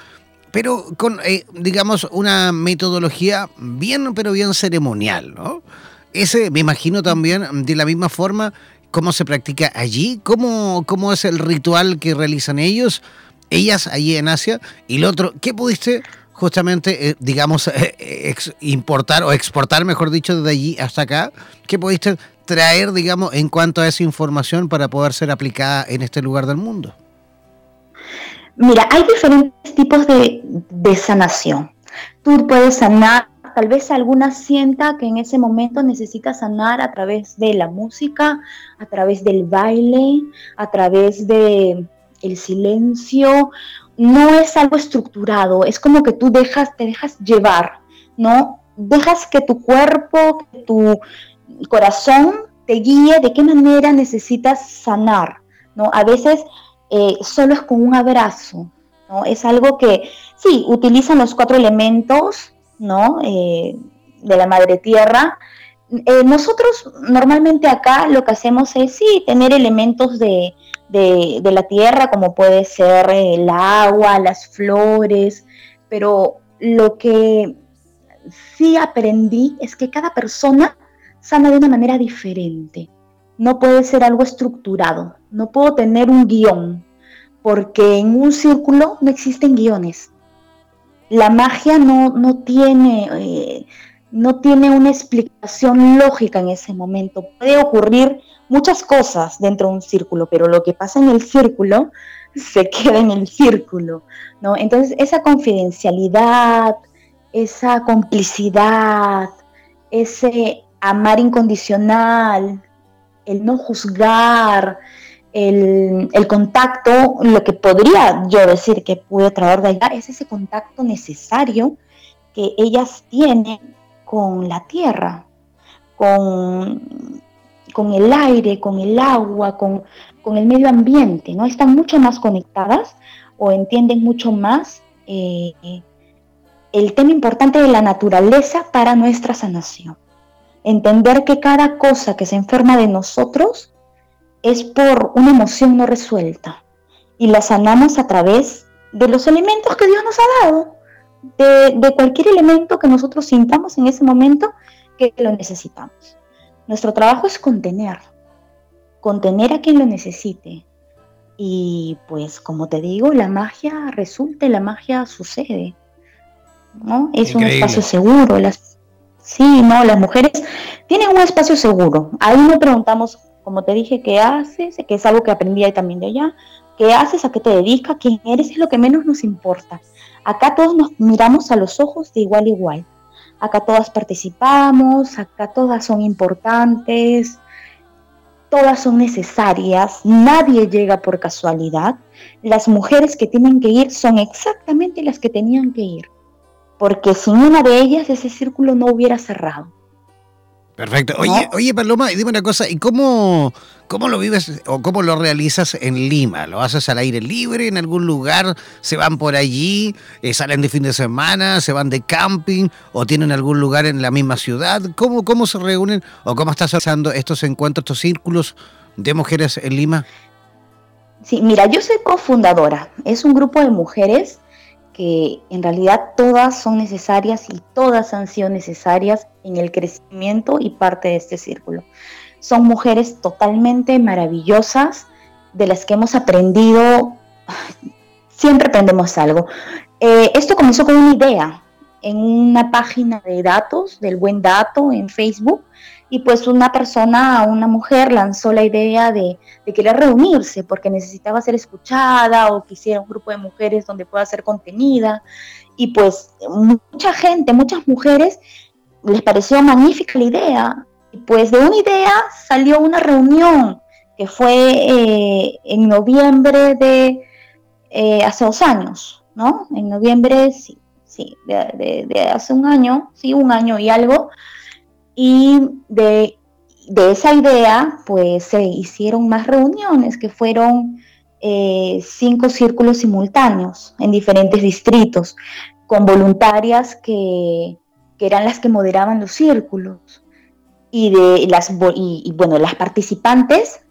pero con, eh, digamos, una metodología bien, pero bien ceremonial, ¿no? Ese, me imagino también, de la misma forma, cómo se practica allí, cómo, cómo es el ritual que realizan ellos, ellas allí en Asia, y lo otro, ¿qué pudiste justamente, eh, digamos, eh, importar o exportar, mejor dicho, desde allí hasta acá? ¿Qué pudiste traer, digamos, en cuanto a esa información para poder ser aplicada en este lugar del mundo? Mira, hay diferentes tipos de, de sanación. Tú puedes sanar tal vez alguna sienta que en ese momento necesita sanar a través de la música, a través del baile, a través de el silencio. No es algo estructurado, es como que tú dejas, te dejas llevar, ¿no? Dejas que tu cuerpo, que tu corazón te guíe de qué manera necesitas sanar, ¿no? A veces eh, solo es con un abrazo, ¿no? Es algo que, sí, utilizan los cuatro elementos, ¿no? Eh, de la madre tierra. Eh, nosotros normalmente acá lo que hacemos es, sí, tener elementos de, la tierra, como puede ser el agua, las flores, pero lo que sí aprendí es que cada persona sana de una manera diferente. No puede ser algo estructurado, no puedo tener un guion, porque en un círculo no existen guiones la magia no, tiene, eh, no tiene una explicación lógica en ese momento. Puede ocurrir muchas cosas dentro de un círculo, pero lo que pasa en el círculo se queda en el círculo, ¿no? Entonces, esa confidencialidad, esa complicidad, ese amar incondicional, el no juzgar, el, contacto, lo que podría yo decir que pude traer de allá, es ese contacto necesario que ellas tienen con la tierra, con, con el aire, con el agua, con, el medio ambiente, ¿no? Están mucho más conectadas o entienden mucho más eh, el tema importante de la naturaleza para nuestra sanación. Entender que cada cosa que se enferma de nosotros es por una emoción no resuelta y la sanamos a través de los elementos que Dios nos ha dado, de, cualquier elemento que nosotros sintamos en ese momento que lo necesitamos. Nuestro trabajo es contener, contener a quien lo necesite. Y pues como te digo, la magia resulta la magia sucede. ¿no? Es un espacio seguro. Las, sí, no, las mujeres tienen un espacio seguro. Ahí no preguntamos como te dije, ¿qué haces? Que es algo que aprendí ahí también de allá. ¿Qué haces? ¿A qué te dedicas? ¿Quién eres? Es lo que menos nos importa. Acá todos nos miramos a los ojos de igual a igual. Acá todas participamos, acá todas son importantes, todas son necesarias, nadie llega por casualidad. Las mujeres que tienen que ir son exactamente las que tenían que ir, porque sin una de ellas ese círculo no hubiera cerrado. Perfecto. Oye, oye Paloma, dime una cosa, ¿y cómo, cómo lo vives o cómo lo realizas en Lima? ¿Lo haces al aire libre en algún lugar? ¿Se van por allí? Eh, ¿Salen de fin de semana? ¿Se van de camping? ¿O tienen algún lugar en la misma ciudad? ¿Cómo, cómo se reúnen o cómo estás haciendo estos encuentros, estos círculos de mujeres en Lima? Sí, mira, yo soy cofundadora. Es un grupo de mujeres que en realidad todas son necesarias y todas han sido necesarias en el crecimiento y parte de este círculo. Son mujeres totalmente maravillosas de las que hemos aprendido, siempre aprendemos algo. Eh, esto comenzó con una idea en una página de datos, del buen dato en Facebook, y pues una persona, una mujer lanzó la idea de, querer reunirse porque necesitaba ser escuchada o quisiera un grupo de mujeres donde pueda ser contenida. Y pues mucha gente, muchas mujeres les pareció magnífica la idea. Pues de una idea salió una reunión que fue eh, en noviembre de eh, hace dos años, ¿no? En noviembre, sí, sí, de, de hace un año, sí, un año y algo y de, esa idea, pues se hicieron más reuniones que fueron eh, cinco círculos simultáneos en diferentes distritos, con voluntarias que, eran las que moderaban los círculos. Y, de las, y, bueno, las participantes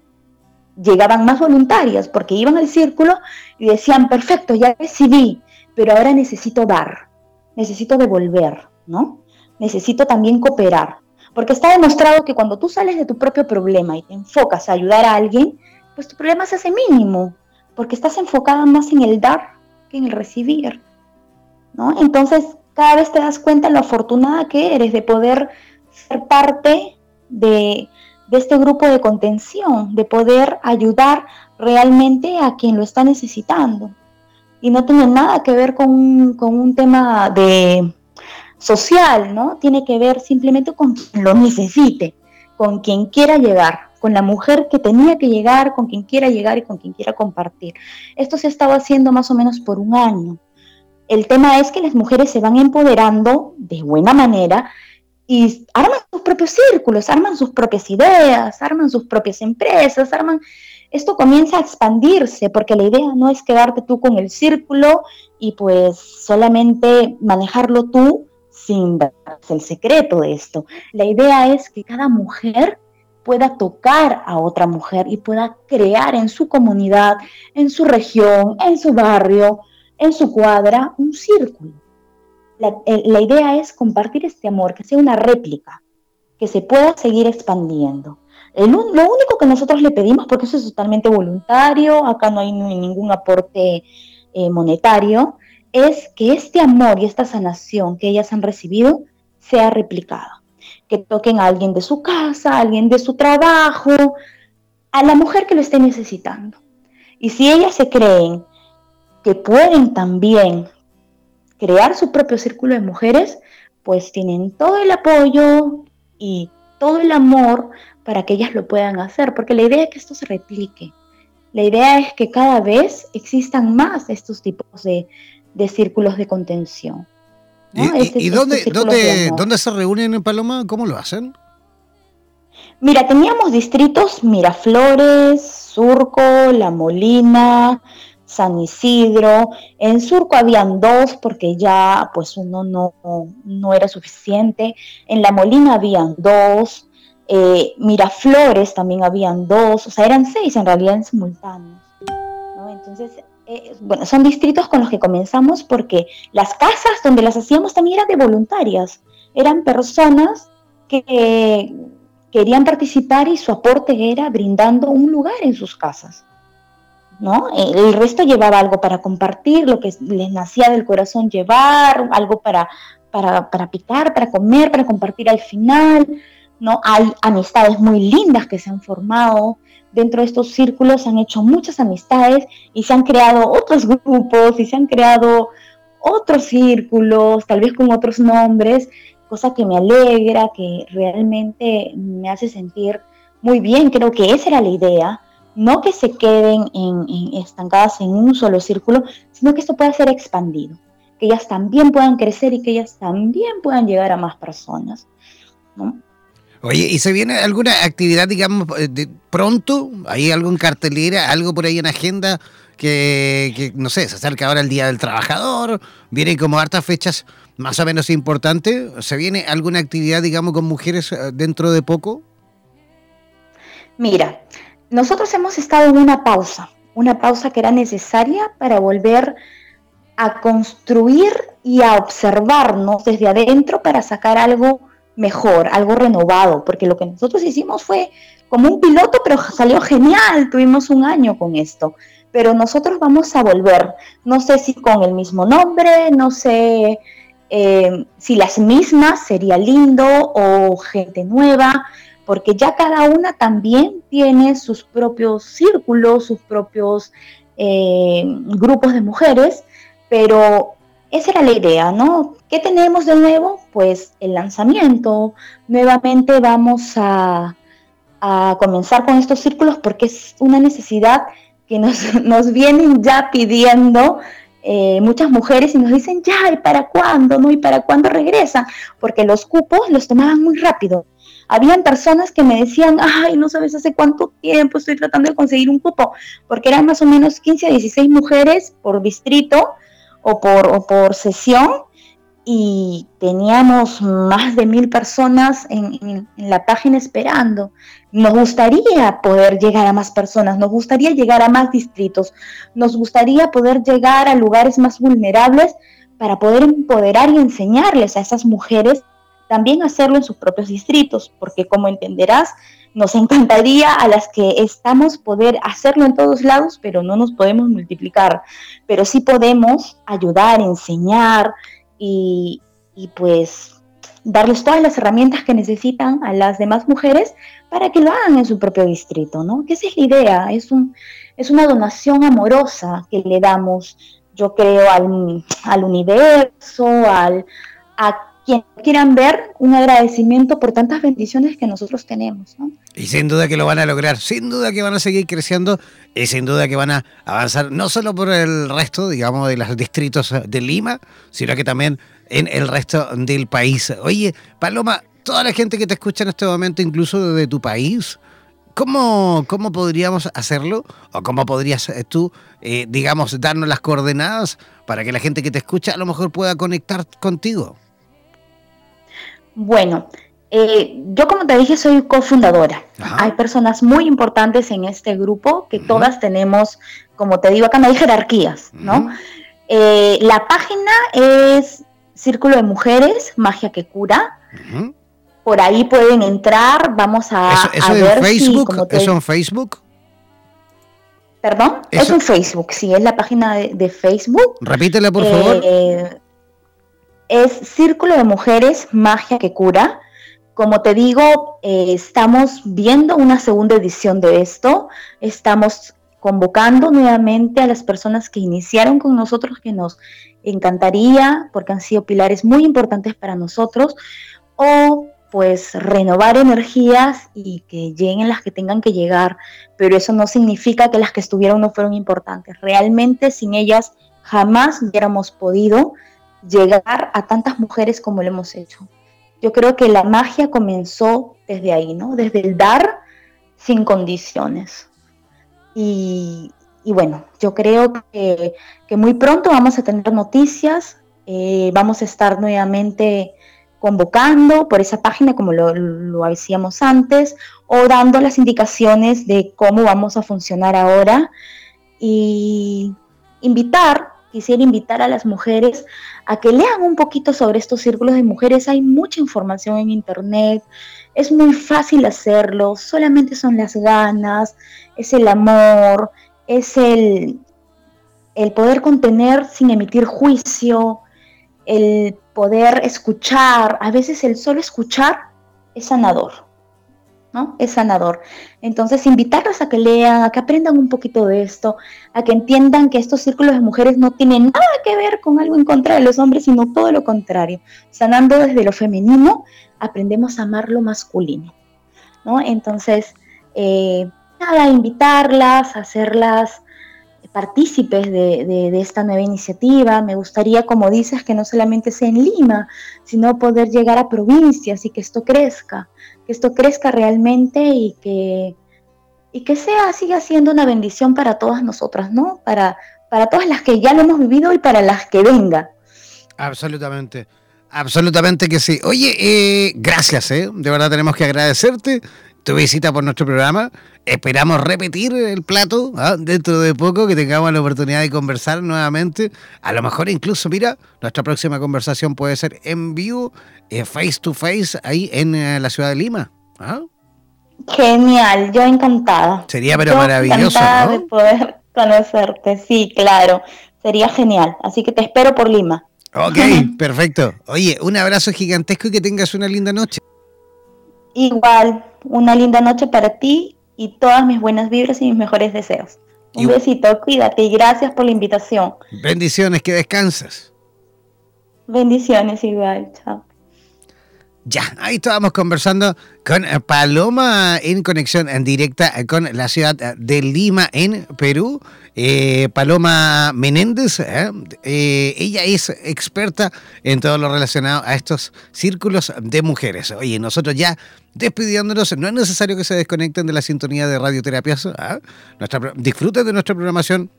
llegaban más voluntarias porque iban al círculo y decían, perfecto, ya recibí, pero ahora necesito dar, necesito devolver, ¿no? Necesito también cooperar. Porque está demostrado que cuando tú sales de tu propio problema y te enfocas a ayudar a alguien, pues tu problema se hace mínimo, porque estás enfocada más en el dar que en el recibir. ¿no? Entonces, cada vez te das cuenta lo afortunada que eres de poder ser parte de, este grupo de contención, de poder ayudar realmente a quien lo está necesitando. y no tiene nada que ver con, un tema de social, ¿no? Tiene que ver simplemente con quien lo necesite, con quien quiera llegar, con la mujer que tenía que llegar, con quien quiera llegar y con quien quiera compartir. Esto se estaba haciendo más o menos por un año. El tema es que las mujeres se van empoderando de buena manera y arman sus propios círculos, arman sus propias ideas, arman sus propias empresas, arman... Esto comienza a expandirse porque la idea no es quedarte tú con el círculo y pues solamente manejarlo tú sin el secreto de esto. La idea es que cada mujer pueda tocar a otra mujer y pueda crear en su comunidad, en su región, en su barrio, en su cuadra, un círculo. La, idea es compartir este amor, que sea una réplica, que se pueda seguir expandiendo. lo único que nosotros le pedimos, porque eso es totalmente voluntario, acá no hay ningún aporte eh, monetario, es que este amor y esta sanación que ellas han recibido sea replicada. Que toquen a alguien de su casa, a alguien de su trabajo, a la mujer que lo esté necesitando. Y si ellas se creen que pueden también crear su propio círculo de mujeres, pues tienen todo el apoyo y todo el amor para que ellas lo puedan hacer, porque la idea es que esto se replique. La idea es que cada vez existan más estos tipos de, de círculos de contención. ¿Y, este dónde, dónde, dónde, se reúnen en Paloma? ¿Cómo lo hacen? Mira, teníamos distritos Miraflores, Surco, La Molina, San Isidro. En Surco habían dos porque ya pues uno no, no era suficiente. En La Molina habían dos. Eh, Miraflores también habían dos. O sea, eran seis en realidad en simultáneos. Entonces eh, bueno, son distritos con los que comenzamos porque las casas donde las hacíamos también eran de voluntarias, eran personas que querían participar y su aporte era brindando un lugar en sus casas. ¿No? El resto llevaba algo para compartir, lo que les nacía del corazón llevar, algo para, para, picar, para comer, para compartir al final. ¿no? Hay amistades muy lindas que se han formado, dentro de estos círculos se han hecho muchas amistades y se han creado otros grupos y se han creado otros círculos, tal vez con otros nombres, cosa que me alegra, que realmente me hace sentir muy bien. Creo que esa era la idea, no que se queden estancadas en un solo círculo, sino que esto pueda ser expandido, que ellas también puedan crecer y que ellas también puedan llegar a más personas. ¿no? Oye, ¿y se viene alguna actividad, digamos, eh, de pronto? ¿Hay algo en cartelera, algo por ahí en agenda que, no sé, se acerca ahora el Día del Trabajador? Vienen como hartas fechas más o menos importantes. ¿Se viene alguna actividad, digamos, con mujeres eh, dentro de poco? Mira, nosotros hemos estado en una pausa, una pausa que era necesaria para volver a construir y a observarnos desde adentro para sacar algo mejor, algo renovado, porque lo que nosotros hicimos fue como un piloto, pero salió genial, tuvimos un año con esto, pero nosotros vamos a volver, no sé si con el mismo nombre, no sé eh, si las mismas, sería lindo, o gente nueva, porque ya cada una también tiene sus propios círculos, sus propios eh, grupos de mujeres, pero esa era la idea, ¿no? ¿Qué tenemos de nuevo? Pues el lanzamiento. Nuevamente vamos a, comenzar con estos círculos porque es una necesidad que nos, nos vienen ya pidiendo eh, muchas mujeres y nos dicen, ya, ¿y para cuándo? ¿No? ¿Y para cuándo regresan? Porque los cupos los tomaban muy rápido. Habían personas que me decían, ay, no sabes hace cuánto tiempo estoy tratando de conseguir un cupo, porque eran más o menos 15 a 16 mujeres por distrito o por, por sesión y teníamos más de mil personas en, la página esperando. Nos gustaría poder llegar a más personas, nos gustaría llegar a más distritos, nos gustaría poder llegar a lugares más vulnerables para poder empoderar y enseñarles a esas mujeres también hacerlo en sus propios distritos, porque como entenderás, nos encantaría a las que estamos poder hacerlo en todos lados, pero no nos podemos multiplicar. Pero sí podemos ayudar, enseñar y, pues darles todas las herramientas que necesitan a las demás mujeres para que lo hagan en su propio distrito, ¿no? Que esa es la idea, es, un, es una donación amorosa que le damos yo creo, al, al universo, al, quien quieran ver un agradecimiento por tantas bendiciones que nosotros tenemos. ¿no? Y sin duda que lo van a lograr, sin duda que van a seguir creciendo y sin duda que van a avanzar no solo por el resto, digamos, de los distritos de Lima, sino que también en el resto del país. Oye, Paloma, toda la gente que te escucha en este momento, incluso de tu país, ¿Cómo, ¿Cómo podríamos hacerlo? ¿O cómo podrías eh, tú, eh, digamos, darnos las coordenadas para que la gente que te escucha a lo mejor pueda conectar contigo? Bueno, eh, yo como te dije soy cofundadora. Hay personas muy importantes en este grupo que todas tenemos, como te digo acá, no hay jerarquías, ¿no? la página es Círculo de Mujeres, Magia que Cura por ahí pueden entrar, vamos a, ¿Eso, ver Facebook, ¿Eso en Facebook? ¿Perdón? Es un Facebook, sí, es la página de, Facebook. Repítela, por favor. Es Círculo de Mujeres Magia que Cura. Como te digo, eh, estamos viendo una segunda edición de esto. Estamos convocando nuevamente a las personas que iniciaron con nosotros, que nos encantaría, porque han sido pilares muy importantes para nosotros, o pues renovar energías y que lleguen las que tengan que llegar, pero eso no significa que las que estuvieron no fueron importantes. Realmente sin ellas jamás hubiéramos podido llegar a tantas mujeres como lo hemos hecho. Yo creo que la magia comenzó desde ahí, ¿no? Desde el dar sin condiciones. Y, bueno, yo creo que, muy pronto vamos a tener noticias, eh, vamos a estar nuevamente convocando por esa página como lo, lo antes o dando las indicaciones de cómo vamos a funcionar ahora y invitar, quisiera invitar a las mujeres a que lean un poquito sobre estos círculos de mujeres. Hay mucha información en internet, es muy fácil hacerlo, solamente son las ganas, es el amor, es el, el poder contener sin emitir juicio, el poder escuchar, a veces el solo escuchar es sanador, ¿no? Es sanador. Entonces, invitarlas a que lean, a que aprendan un poquito de esto, a que entiendan que estos círculos de mujeres no tienen nada que ver con algo en contra de los hombres, sino todo lo contrario. Sanando desde lo femenino, aprendemos a amar lo masculino, ¿no? Entonces, eh, nada, invitarlas, hacerlas partícipes de, esta nueva iniciativa. Me gustaría, como dices, que no solamente sea en Lima, sino poder llegar a provincias y que esto crezca, que esto crezca realmente y que, y que sea, siga siendo una bendición para todas nosotras, ¿no? Para, para todas las que ya lo hemos vivido y para las que venga. Absolutamente. Absolutamente que sí. Oye, eh, gracias, ¿eh? De verdad tenemos que agradecerte tu visita por nuestro programa. Esperamos repetir el plato ¿ah? dentro de poco, que tengamos la oportunidad de conversar nuevamente. A lo mejor incluso, mira, nuestra próxima conversación puede ser en vivo, eh, face to face, ahí en eh, la ciudad de Lima. ¿ah? Genial, yo encantada. Sería pero maravilloso. Encantada de poder conocerte, sí, claro. Sería genial. Así que te espero por Lima. Ok, perfecto. Oye, un abrazo gigantesco y que tengas una linda noche. Igual, una linda noche para ti y todas mis buenas vibras y mis mejores deseos. Un besito, cuídate y gracias por la invitación. Bendiciones, que descansas. Bendiciones igual, chao. Ya, ahí estábamos conversando con eh, Paloma en conexión en directa eh, con la ciudad de Lima, en Perú. Eh, Paloma Menéndez, ella es experta en todo lo relacionado a estos círculos de mujeres. Oye, nosotros ya despidiéndonos, no es necesario que se desconecten de la sintonía de radioterapias. ¿ah? disfruten de nuestra programación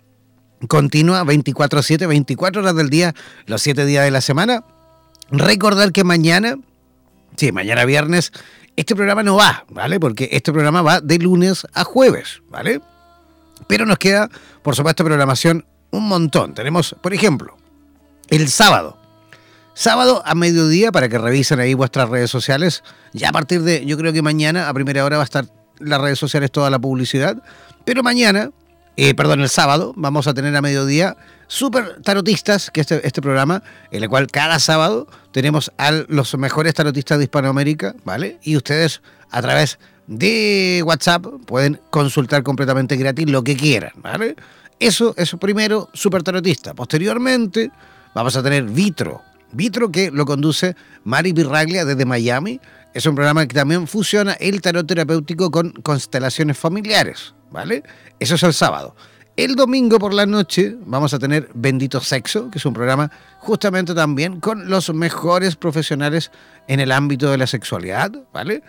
continua 24-7, 24 horas del día, los 7 días de la semana. Recordar que mañana Sí, mañana viernes este programa no va, ¿vale? Porque este programa va de lunes a jueves, ¿vale? Pero nos queda, por supuesto, programación un montón. Tenemos, por ejemplo, el sábado. Sábado a mediodía para que revisen ahí vuestras redes sociales. Ya a partir de, yo creo que mañana a primera hora va a estar las redes sociales toda la publicidad. Pero mañana, eh, perdón, el sábado, vamos a tener a mediodía super tarotistas, que este, este programa, en el cual cada sábado tenemos a los mejores tarotistas de Hispanoamérica, ¿vale? Y ustedes a través de WhatsApp pueden consultar completamente gratis lo que quieran, ¿vale? Eso, eso primero, super tarotista. Posteriormente, vamos a tener Vitro. Vitro que lo conduce Mari Birraglia desde Miami. Es un programa que también fusiona el tarot terapéutico con constelaciones familiares, ¿vale? Eso es el sábado. El domingo por la noche vamos a tener Bendito Sexo, que es un programa justamente también con los mejores profesionales en el ámbito de la sexualidad, ¿vale?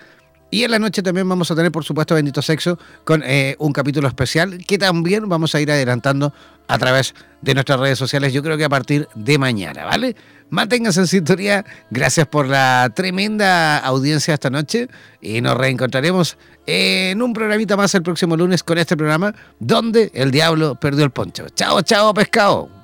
Y en la noche también vamos a tener, por supuesto, Bendito Sexo con eh, un capítulo especial que también vamos a ir adelantando a través de nuestras redes sociales, yo creo que a partir de mañana, ¿vale? Manténganse en sintonía, gracias por la tremenda audiencia esta noche y nos reencontraremos en un programita más el próximo lunes con este programa donde el diablo perdió el poncho. Chao, chao, pescado.